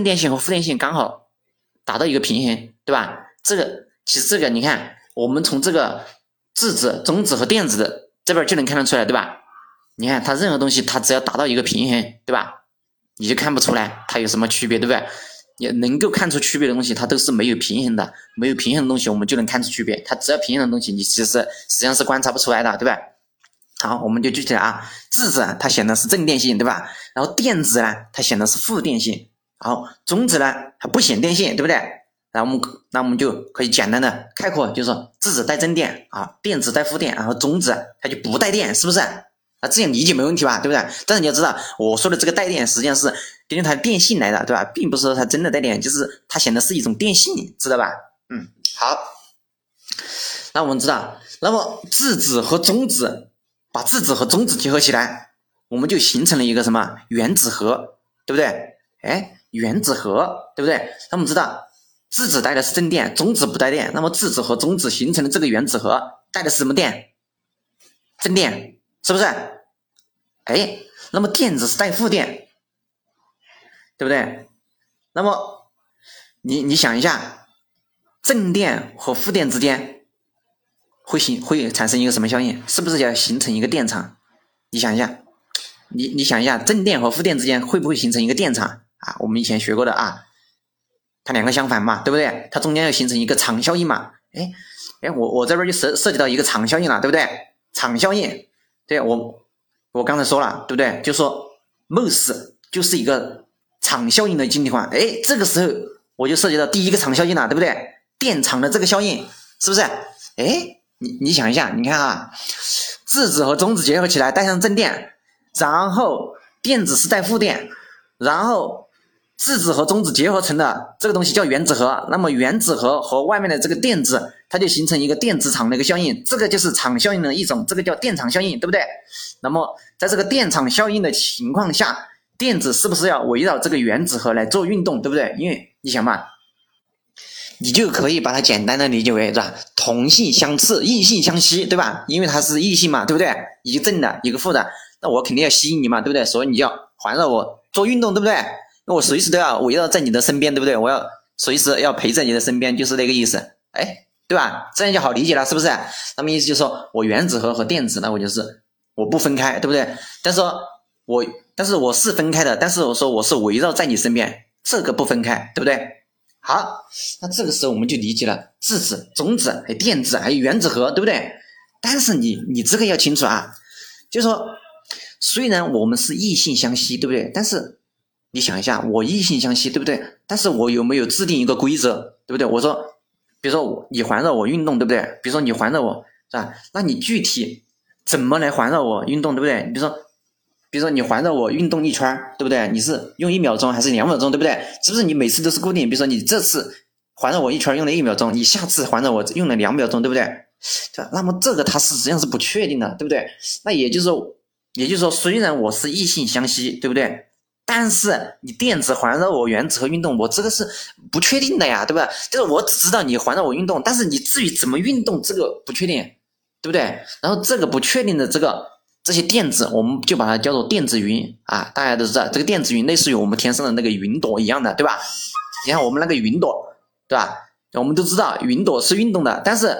正电性和负电性刚好达到一个平衡，对吧？这个其实这个你看，我们从这个质子、中子和电子的这边就能看得出来，对吧？你看它任何东西，它只要达到一个平衡，对吧？你就看不出来它有什么区别，对不对？也能够看出区别的东西，它都是没有平衡的。没有平衡的东西，我们就能看出区别。它只要平衡的东西，你其实实际上是观察不出来的，对吧？好，我们就具体来啊，质子它显得是正电性，对吧？然后电子呢，它显得是负电性。然后中子呢，它不显电性，对不对？然后我们那我们就可以简单的概括，就是质子带正电啊，电子带负电，然后中子它就不带电，是不是？啊，这样理解没问题吧？对不对？但是你要知道，我说的这个带电实际上是根据它的电性来的，对吧？并不是说它真的带电，就是它显得是一种电性，知道吧？嗯，好。那我们知道，那么质子和中子。把质子和中子结合起来，我们就形成了一个什么原子核，对不对？哎，原子核，对不对？那我们知道，质子带的是正电，中子不带电。那么质子和中子形成的这个原子核带的是什么电？正电，是不是？哎，那么电子是带负电，对不对？那么你你想一下，正电和负电之间。会形会产生一个什么效应？是不是要形成一个电场？你想一下，你你想一下，正电和负电之间会不会形成一个电场啊？我们以前学过的啊，它两个相反嘛，对不对？它中间要形成一个场效应嘛？哎哎，我我这边就涉涉及到一个场效应了，对不对？场效应，对我我刚才说了，对不对？就说 MOS 就是一个场效应的晶体管，哎，这个时候我就涉及到第一个场效应了，对不对？电场的这个效应是不是？哎。你你想一下，你看啊，质子和中子结合起来带上正电，然后电子是带负电，然后质子和中子结合成的这个东西叫原子核。那么原子核和外面的这个电子，它就形成一个电子场的一个效应，这个就是场效应的一种，这个叫电场效应，对不对？那么在这个电场效应的情况下，电子是不是要围绕这个原子核来做运动，对不对？因为你想嘛。你就可以把它简单的理解为是吧？同性相斥，异性相吸，对吧？因为它是异性嘛，对不对？一个正的，一个负的，那我肯定要吸引你嘛，对不对？所以你要环绕我做运动，对不对？那我随时都要围绕在你的身边，对不对？我要随时要陪在你的身边，就是那个意思，哎，对吧？这样就好理解了，是不是？那么意思就是说我原子核和电子呢，我就是我不分开，对不对？但是我但是我是分开的，但是我说我是围绕在你身边，这个不分开，对不对？好，那这个时候我们就理解了质子、中子、还有电子、还有原子核，对不对？但是你你这个要清楚啊，就是说，虽然我们是异性相吸，对不对？但是你想一下，我异性相吸，对不对？但是我有没有制定一个规则，对不对？我说，比如说你环绕我运动，对不对？比如说你环绕我，是吧？那你具体怎么来环绕我运动，对不对？比如说。比如说你环绕我运动一圈对不对？你是用一秒钟还是两秒钟，对不对？是不是你每次都是固定？比如说你这次环绕我一圈用了一秒钟，你下次环绕我用了两秒钟，对不对？那么这个它是实际上是不确定的，对不对？那也就是说，也就是说，虽然我是异性相吸，对不对？但是你电子环绕我原子核运动，我这个是不确定的呀，对吧？就是我只知道你环绕我运动，但是你至于怎么运动，这个不确定，对不对？然后这个不确定的这个。这些电子，我们就把它叫做电子云啊，大家都知道，这个电子云类似于我们天上的那个云朵一样的，对吧？你看我们那个云朵，对吧？我们都知道云朵是运动的，但是，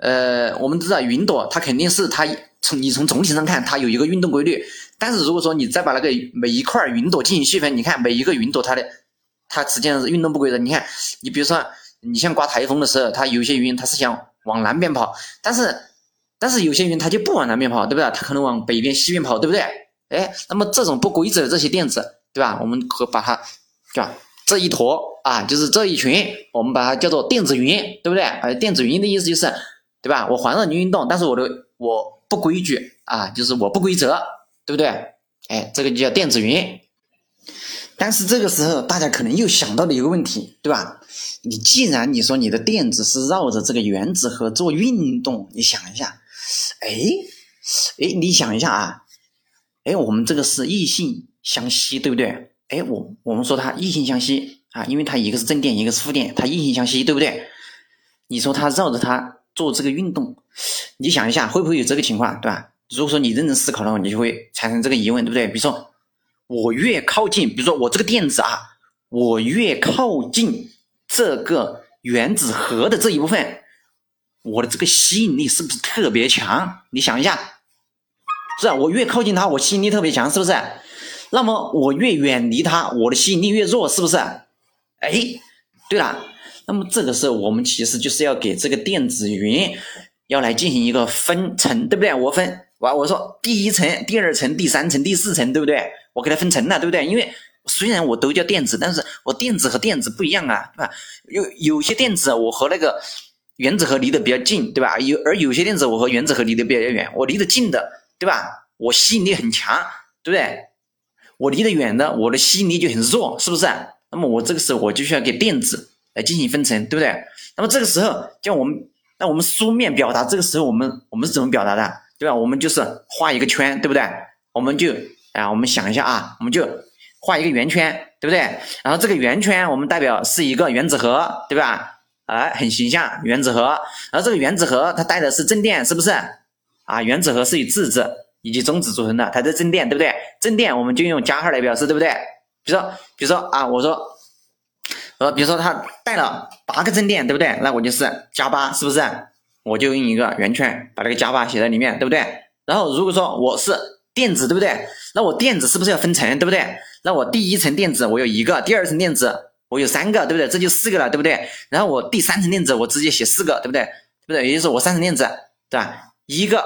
呃，我们知道云朵它肯定是它从你从总体上看它有一个运动规律，但是如果说你再把那个每一块云朵进行细分，你看每一个云朵它的它实际上是运动不规则。你看，你比如说你像刮台风的时候，它有些云它是想往南边跑，但是。但是有些云它就不往南边跑，对不对？它可能往北边、西边跑，对不对？哎，那么这种不规则的这些电子，对吧？我们可把它，对吧？这一坨啊，就是这一群，我们把它叫做电子云，对不对？呃，电子云的意思就是，对吧？我环绕你运动，但是我的我不规矩啊，就是我不规则，对不对？哎，这个就叫电子云。但是这个时候，大家可能又想到了一个问题，对吧？你既然你说你的电子是绕着这个原子核做运动，你想一下。哎，哎，你想一下啊，哎，我们这个是异性相吸，对不对？哎，我我们说它异性相吸啊，因为它一个是正电，一个是负电，它异性相吸，对不对？你说它绕着它做这个运动，你想一下，会不会有这个情况，对吧？如果说你认真思考的话，你就会产生这个疑问，对不对？比如说我越靠近，比如说我这个电子啊，我越靠近这个原子核的这一部分，我的这个吸引力是不是特别强？你想一下，是啊，我越靠近它，我吸引力特别强，是不是？那么我越远离它，我的吸引力越弱，是不是？哎，对了，那么这个时候我们其实就是要给这个电子云要来进行一个分层，对不对？我分完，我说第一层、第二层、第三层、第四层，对不对？我给它分层了，对不对？因为虽然我都叫电子，但是我电子和电子不一样啊，对吧？有有些电子我和那个原子核离得比较近，对吧？有而有些电子我和原子核离得比较远，我离得近的，对吧？我吸引力很强，对不对？我离得远的，我的吸引力就很弱，是不是？那么我这个时候我就需要给电子来进行分层，对不对？那么这个时候，叫我们，那我们书面表达，这个时候我们我们是怎么表达的，对吧？我们就是画一个圈，对不对？我们就。啊，我们想一下啊，我们就画一个圆圈，对不对？然后这个圆圈我们代表是一个原子核，对吧？哎，很形象，原子核。然后这个原子核它带的是正电，是不是？啊，原子核是以质子以及中子组成的，它的正电，对不对？正电我们就用加号来表示，对不对？比如说，比如说啊，我说，呃，比如说它带了八个正电，对不对？那我就是加八，是不是？我就用一个圆圈把这个加八写在里面，对不对？然后如果说我是电子，对不对？那我电子是不是要分层，对不对？那我第一层电子我有一个，第二层电子我有三个，对不对？这就四个了，对不对？然后我第三层电子我直接写四个，对不对？对不对？也就是我三层电子，对吧？一个、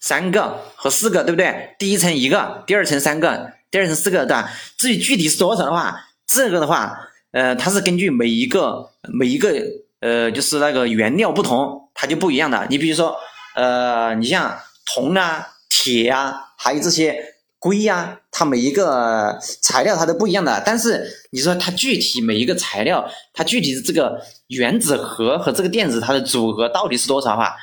三个和四个，对不对？第一层一个，第二层三个，第二层四个，对吧？至于具体是多少的话，这个的话，呃，它是根据每一个每一个呃，就是那个原料不同，它就不一样的。你比如说，呃，你像铜啊。铁啊，还有这些硅呀，它每一个材料它都不一样的。但是你说它具体每一个材料，它具体的这个原子核和这个电子它的组合到底是多少的话，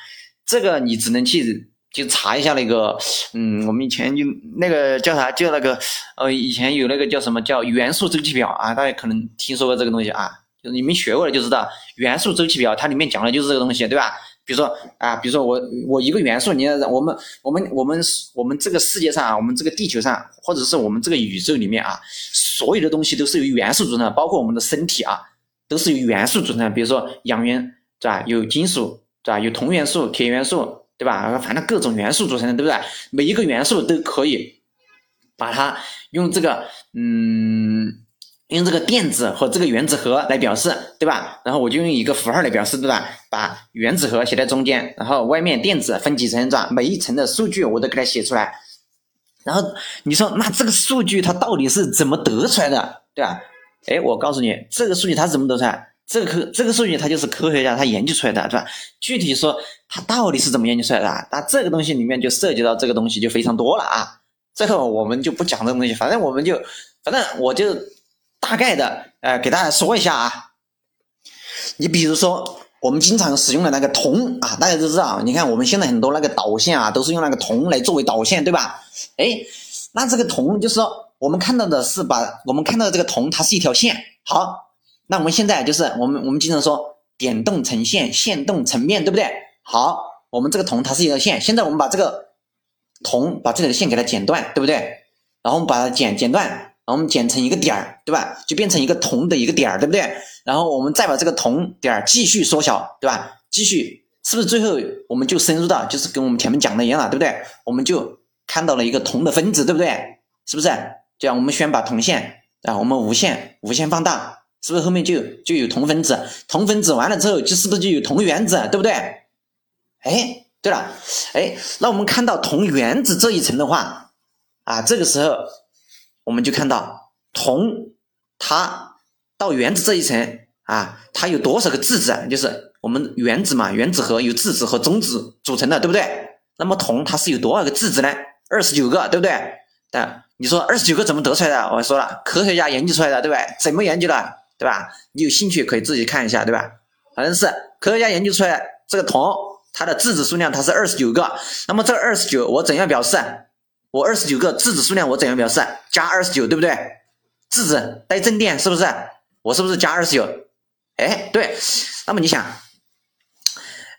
这个你只能去就查一下那个，嗯，我们以前就那个叫啥，叫那个呃，以前有那个叫什么叫元素周期表啊，大家可能听说过这个东西啊，就你们学过了就知道元素周期表，它里面讲的就是这个东西，对吧？比如说啊，比如说我我一个元素，你要我们我们我们我们这个世界上啊，我们这个地球上，或者是我们这个宇宙里面啊，所有的东西都是由元素组成的，包括我们的身体啊，都是由元素组成的。比如说氧元，对吧？有金属，对吧？有铜元素、铁元素，对吧？反正各种元素组成的，对不对？每一个元素都可以把它用这个嗯。用这个电子和这个原子核来表示，对吧？然后我就用一个符号来表示，对吧？把原子核写在中间，然后外面电子分几层，是吧？每一层的数据我都给它写出来。然后你说，那这个数据它到底是怎么得出来的，对吧？哎，我告诉你，这个数据它是怎么得出来？这个科这个数据它就是科学家他研究出来的，对吧？具体说它到底是怎么研究出来的？那这个东西里面就涉及到这个东西就非常多了啊。最后我们就不讲这个东西，反正我们就，反正我就。大概的，呃，给大家说一下啊。你比如说，我们经常使用的那个铜啊，大家都知道。你看，我们现在很多那个导线啊，都是用那个铜来作为导线，对吧？哎，那这个铜就是说，我们看到的是把我们看到的这个铜，它是一条线。好，那我们现在就是我们我们经常说点动成线，线动成面对不对？好，我们这个铜它是一条线。现在我们把这个铜把这里的线给它剪断，对不对？然后我们把它剪剪断。然后我们剪成一个点儿，对吧？就变成一个铜的一个点儿，对不对？然后我们再把这个铜点儿继续缩小，对吧？继续，是不是最后我们就深入到，就是跟我们前面讲的一样了，对不对？我们就看到了一个铜的分子，对不对？是不是？这样我们先把铜线啊，我们无限无限放大，是不是后面就就有铜分子？铜分子完了之后，就是不是就有铜原子，对不对？哎，对了，哎，那我们看到铜原子这一层的话，啊，这个时候。我们就看到铜，它到原子这一层啊，它有多少个质子？就是我们原子嘛，原子核由质子和中子组成的，对不对？那么铜它是有多少个质子呢？二十九个，对不对？但你说二十九个怎么得出来的？我说了，科学家研究出来的，对不对？怎么研究的？对吧？你有兴趣可以自己看一下，对吧？反正是科学家研究出来这个铜，它的质子数量它是二十九个。那么这二十九我怎样表示？我二十九个质子数量，我怎样表示？加二十九，对不对？质子带正电，是不是？我是不是加二十九？哎，对。那么你想，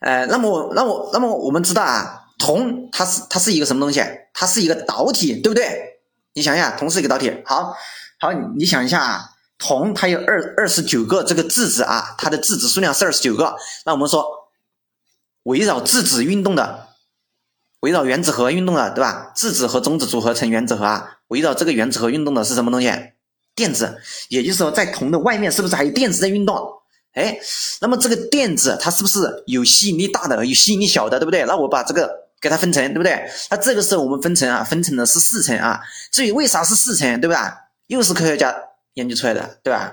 呃，那么我，那么，那么我们知道啊，铜它是它是一个什么东西？它是一个导体，对不对？你想一下，铜是一个导体。好，好，你想一下啊，铜它有二二十九个这个质子啊，它的质子数量是二十九个。那我们说，围绕质子运动的，围绕原子核运动的，对吧？质子和中子组合成原子核啊，围绕这个原子核运动的是什么东西？电子。也就是说，在铜的外面是不是还有电子在运动？哎，那么这个电子它是不是有吸引力大的，有吸引力小的，对不对？那我把这个给它分成，对不对？那这个时候我们分成啊，分成的是四层啊。至于为啥是四层，对吧？又是科学家。研究出来的，对吧？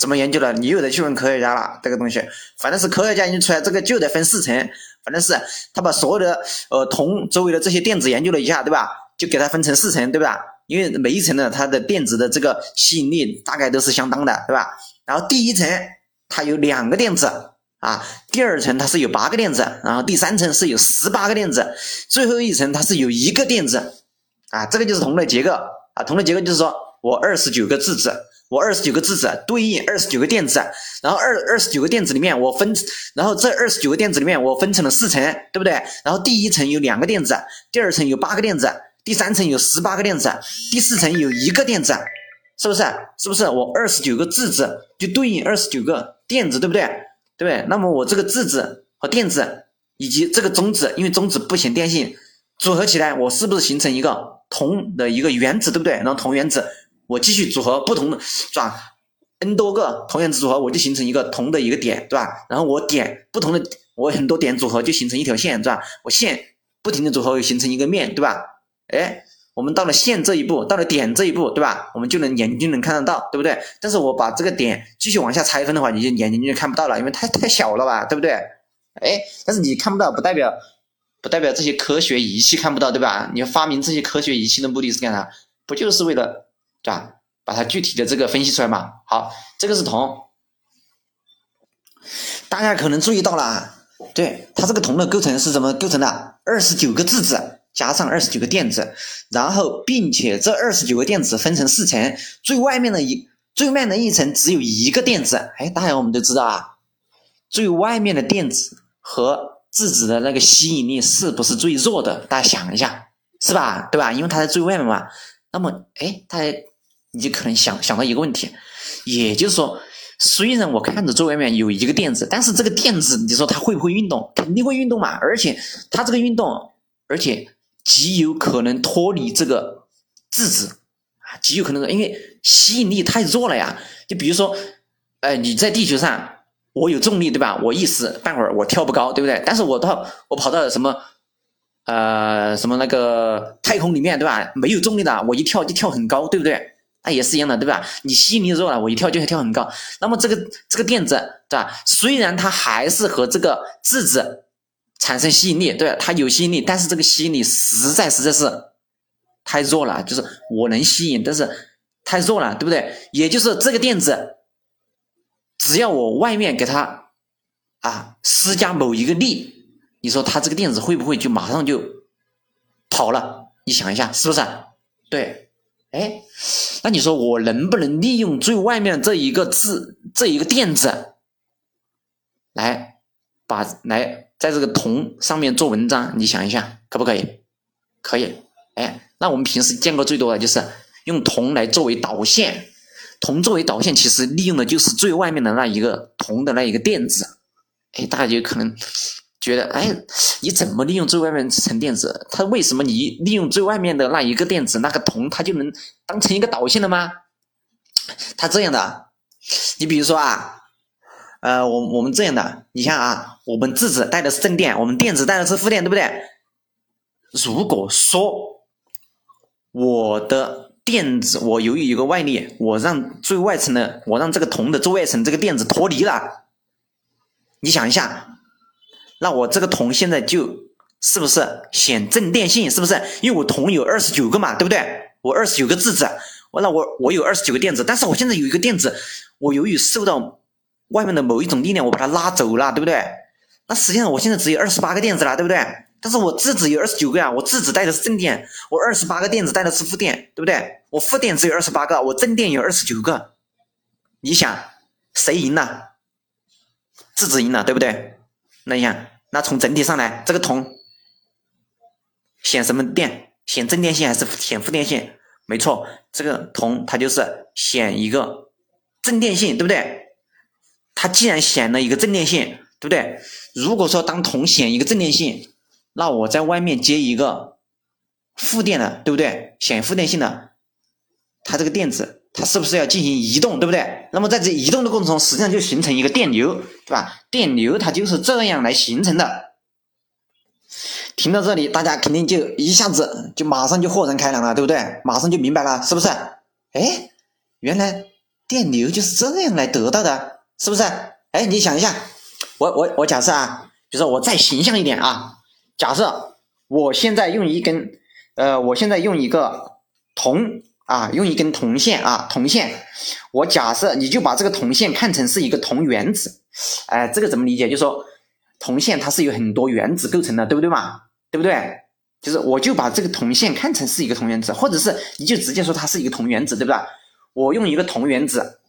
怎么研究的？你又得去问科学家了。这个东西，反正是科学家研究出来，这个就得分四层。反正是他把所有的呃铜周围的这些电子研究了一下，对吧？就给它分成四层，对吧？因为每一层呢，它的电子的这个吸引力大概都是相当的，对吧？然后第一层它有两个电子啊，第二层它是有八个电子，然后第三层是有十八个电子，最后一层它是有一个电子啊。这个就是铜的结构啊，铜的结构就是说我二十九个质子。我二十九个质子对应二十九个电子，然后二二十九个电子里面我分，然后这二十九个电子里面我分成了四层，对不对？然后第一层有两个电子，第二层有八个电子，第三层有十八个电子，第四层有一个电子，是不是？是不是？我二十九个质子就对应二十九个电子，对不对？对不对？那么我这个质子和电子以及这个中子，因为中子不显电性，组合起来，我是不是形成一个铜的一个原子，对不对？然后铜原子。我继续组合不同的是吧？n 多个铜原子组合，我就形成一个同的一个点，对吧？然后我点不同的，我很多点组合就形成一条线，是吧？我线不停的组合，形成一个面对吧？哎，我们到了线这一步，到了点这一步，对吧？我们就能眼睛就能看得到，对不对？但是我把这个点继续往下拆分的话，你就眼睛就看不到了，因为太太小了吧，对不对？哎，但是你看不到，不代表不代表这些科学仪器看不到，对吧？你发明这些科学仪器的目的是干啥？不就是为了？对吧？把它具体的这个分析出来嘛。好，这个是铜，大家可能注意到了啊，对它这个铜的构成是怎么构成的？二十九个质子加上二十九个电子，然后并且这二十九个电子分成四层，最外面的一最外面的一层只有一个电子。哎，大家我们都知道啊，最外面的电子和质子的那个吸引力是不是最弱的？大家想一下，是吧？对吧？因为它在最外面嘛。那么，哎，大家。你就可能想想到一个问题，也就是说，虽然我看着最外面有一个电子，但是这个电子，你说它会不会运动？肯定会运动嘛！而且它这个运动，而且极有可能脱离这个质子啊，极有可能，因为吸引力太弱了呀。就比如说，哎，你在地球上，我有重力，对吧？我一时半会儿我跳不高，对不对？但是我到我跑到什么，呃，什么那个太空里面，对吧？没有重力的，我一跳就跳很高，对不对？那也是一样的，对吧？你吸引力弱了，我一跳就会跳很高。那么这个这个电子，对吧？虽然它还是和这个质子产生吸引力，对吧？它有吸引力，但是这个吸引力实在实在是太弱了，就是我能吸引，但是太弱了，对不对？也就是这个电子，只要我外面给它啊施加某一个力，你说它这个电子会不会就马上就跑了？你想一下，是不是？对。哎，那你说我能不能利用最外面这一个质这一个电子，来把来在这个铜上面做文章？你想一下，可不可以？可以。哎，那我们平时见过最多的就是用铜来作为导线，铜作为导线，其实利用的就是最外面的那一个铜的那一个电子。哎，大家就可能。觉得哎，你怎么利用最外面层电子？它为什么你利用最外面的那一个电子，那个铜，它就能当成一个导线了吗？它这样的，你比如说啊，呃，我我们这样的，你像啊，我们质子带的是正电，我们电子带的是负电，对不对？如果说我的电子，我由于一个外力，我让最外层的，我让这个铜的最外层这个电子脱离了，你想一下。那我这个铜现在就是不是显正电性？是不是？因为我铜有二十九个嘛，对不对？我二十九个质子，我那我我有二十九个电子，但是我现在有一个电子，我由于受到外面的某一种力量，我把它拉走了，对不对？那实际上我现在只有二十八个电子了，对不对？但是我质子有二十九个啊，我质子带的是正电，我二十八个电子带的是负电，对不对？我负电只有二十八个，我正电有二十九个，你想谁赢了？质子赢了，对不对？那你看，那从整体上来，这个铜显什么电？显正电性还是显负电性？没错，这个铜它就是显一个正电性，对不对？它既然显了一个正电性，对不对？如果说当铜显一个正电性，那我在外面接一个负电的，对不对？显负电性的，它这个电子它是不是要进行移动，对不对？那么在这移动的过程中，实际上就形成一个电流，对吧？电流它就是这样来形成的。听到这里，大家肯定就一下子就马上就豁然开朗了，对不对？马上就明白了，是不是？哎，原来电流就是这样来得到的，是不是？哎，你想一下，我我我假设啊，比如说我再形象一点啊，假设我现在用一根，呃，我现在用一个铜啊，用一根铜线啊，铜线，我假设你就把这个铜线看成是一个铜原子，哎，这个怎么理解？就说。铜线它是有很多原子构成的，对不对嘛？对不对？就是我就把这个铜线看成是一个铜原子，或者是你就直接说它是一个铜原子，对不对？我用一个铜原子